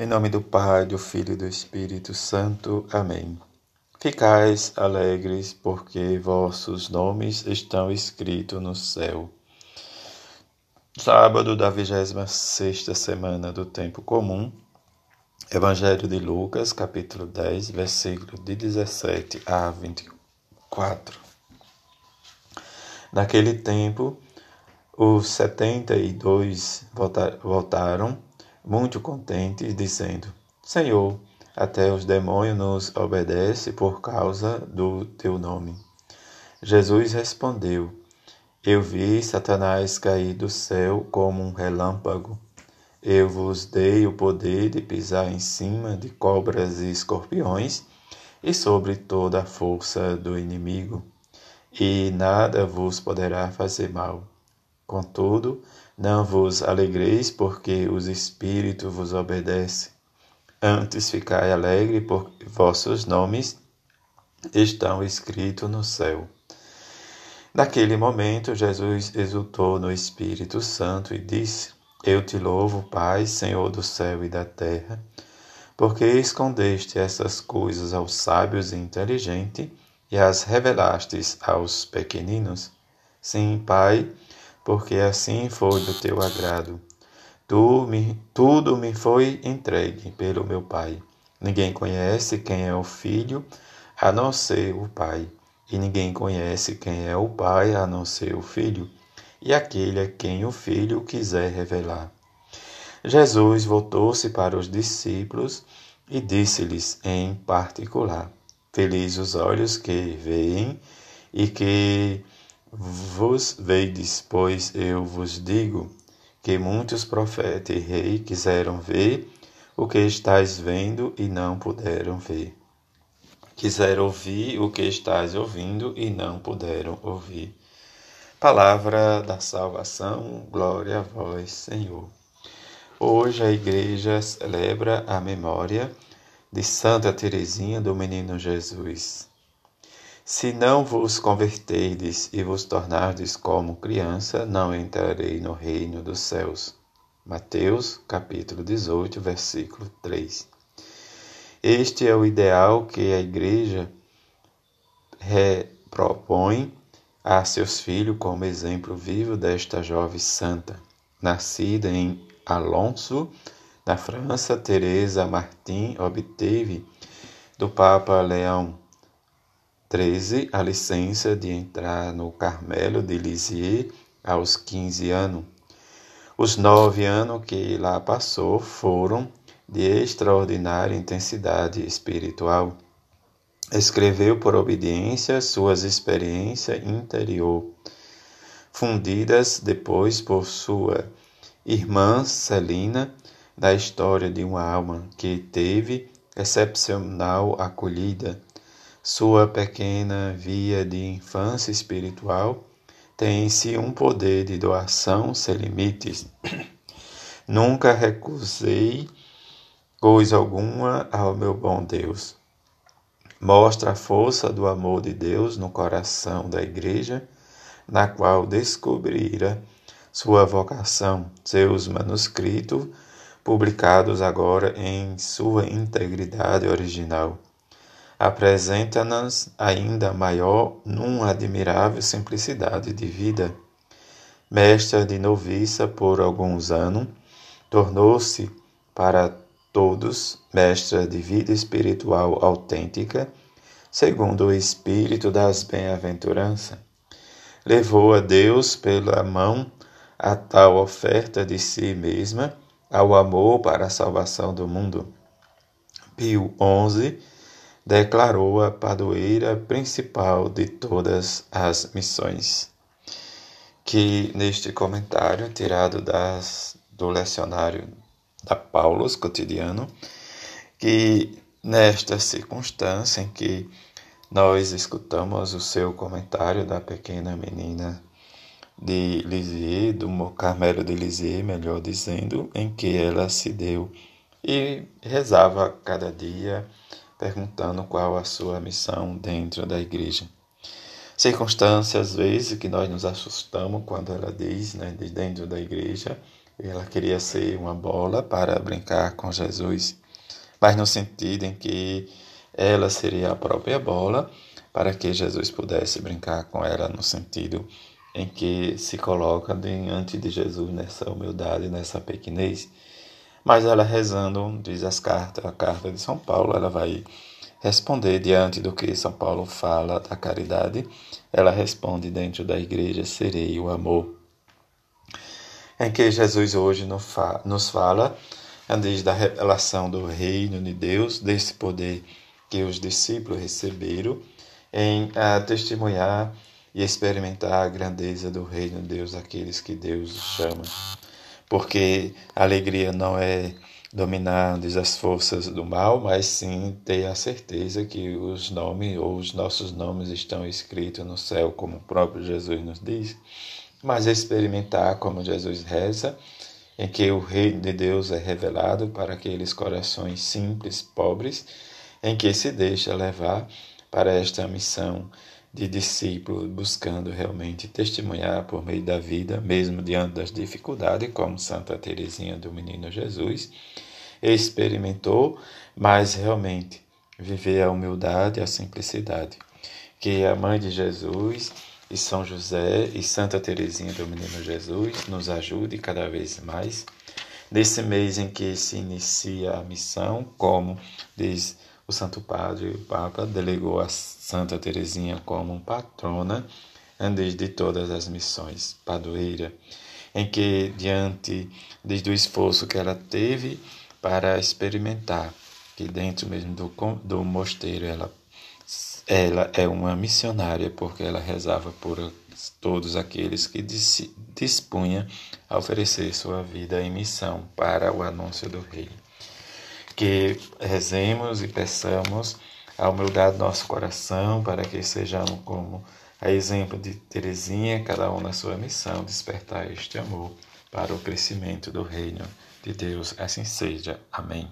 Em nome do Pai, do Filho e do Espírito Santo. Amém. Ficais alegres, porque vossos nomes estão escritos no céu. Sábado da 26 semana do tempo comum. Evangelho de Lucas, capítulo 10, versículo de 17 a 24. Naquele tempo, os setenta e dois voltaram muito contentes, dizendo: Senhor, até os demônios nos obedecem por causa do teu nome. Jesus respondeu: Eu vi Satanás cair do céu como um relâmpago. Eu vos dei o poder de pisar em cima de cobras e escorpiões e sobre toda a força do inimigo, e nada vos poderá fazer mal. Contudo, não vos alegreis porque os espíritos vos obedecem. Antes ficai alegre porque vossos nomes estão escritos no céu. Naquele momento, Jesus exultou no Espírito Santo e disse: Eu te louvo, Pai, Senhor do céu e da terra, porque escondeste essas coisas aos sábios e inteligentes e as revelastes aos pequeninos. Sim, Pai, porque assim foi do teu agrado. Tu me, tudo me foi entregue pelo meu Pai. Ninguém conhece quem é o Filho a não ser o Pai, e ninguém conhece quem é o Pai a não ser o Filho, e aquele a quem o Filho quiser revelar. Jesus voltou-se para os discípulos e disse-lhes em particular: Felizes os olhos que veem e que vos veides, pois eu vos digo que muitos profetas e reis quiseram ver o que estáis vendo e não puderam ver. Quiseram ouvir o que estáis ouvindo e não puderam ouvir. Palavra da salvação, glória a vós, Senhor. Hoje a igreja celebra a memória de Santa Teresinha do Menino Jesus. Se não vos converterdes e vos tornardes como criança, não entrarei no reino dos céus. Mateus, capítulo 18, versículo 3. Este é o ideal que a igreja propõe a seus filhos como exemplo vivo desta jovem santa. Nascida em Alonso, na França, Teresa Martin obteve do Papa Leão 13, a licença de entrar no Carmelo de Lisieux aos 15 anos. Os nove anos que lá passou foram de extraordinária intensidade espiritual. Escreveu por obediência suas experiências interior, fundidas depois por sua irmã Celina, da história de uma alma que teve excepcional acolhida sua pequena via de infância espiritual tem em si um poder de doação sem limites. Nunca recusei coisa alguma ao meu bom Deus. Mostra a força do amor de Deus no coração da Igreja, na qual descobrira sua vocação, seus manuscritos, publicados agora em sua integridade original apresenta-nos ainda maior numa admirável simplicidade de vida. Mestra de noviça por alguns anos, tornou-se para todos mestra de vida espiritual autêntica, segundo o espírito das bem-aventuranças. Levou a Deus pela mão a tal oferta de si mesma ao amor para a salvação do mundo. Pio XI declarou a padroeira principal de todas as missões. Que neste comentário, tirado das, do lecionário da Paulus cotidiano, que nesta circunstância em que nós escutamos o seu comentário da pequena menina de Lisieux, do Carmelo de Lisieux, melhor dizendo, em que ela se deu e rezava cada dia perguntando qual a sua missão dentro da igreja. Circunstâncias, às vezes, que nós nos assustamos quando ela diz, né, de dentro da igreja, ela queria ser uma bola para brincar com Jesus, mas no sentido em que ela seria a própria bola para que Jesus pudesse brincar com ela, no sentido em que se coloca diante de Jesus nessa humildade, nessa pequenez. Mas ela rezando, diz as cartas, a carta de São Paulo, ela vai responder diante do que São Paulo fala da caridade. Ela responde dentro da igreja: serei o amor. Em que Jesus hoje nos fala, desde da revelação do reino de Deus, desse poder que os discípulos receberam, em a, testemunhar e experimentar a grandeza do reino de Deus, aqueles que Deus chama. Porque a alegria não é dominar as forças do mal, mas sim ter a certeza que os nomes ou os nossos nomes estão escritos no céu, como o próprio Jesus nos diz, mas experimentar como Jesus reza, em que o reino de Deus é revelado para aqueles corações simples, pobres, em que se deixa levar para esta missão de discípulo, buscando realmente testemunhar por meio da vida, mesmo diante das dificuldades, como Santa Teresinha do Menino Jesus experimentou, mas realmente viver a humildade e a simplicidade. Que a mãe de Jesus e São José e Santa Teresinha do Menino Jesus nos ajude cada vez mais nesse mês em que se inicia a missão, como diz o Santo Padre, o Papa delegou a Santa Teresinha como patrona de todas as missões, padroeira, em que, diante desde o esforço que ela teve para experimentar, que dentro mesmo do, do mosteiro ela, ela é uma missionária, porque ela rezava por todos aqueles que dispunha a oferecer sua vida em missão para o anúncio do Rei que rezemos e peçamos a humildade do nosso coração para que sejamos como a exemplo de Teresinha, cada um na sua missão, despertar este amor para o crescimento do reino de Deus. Assim seja. Amém.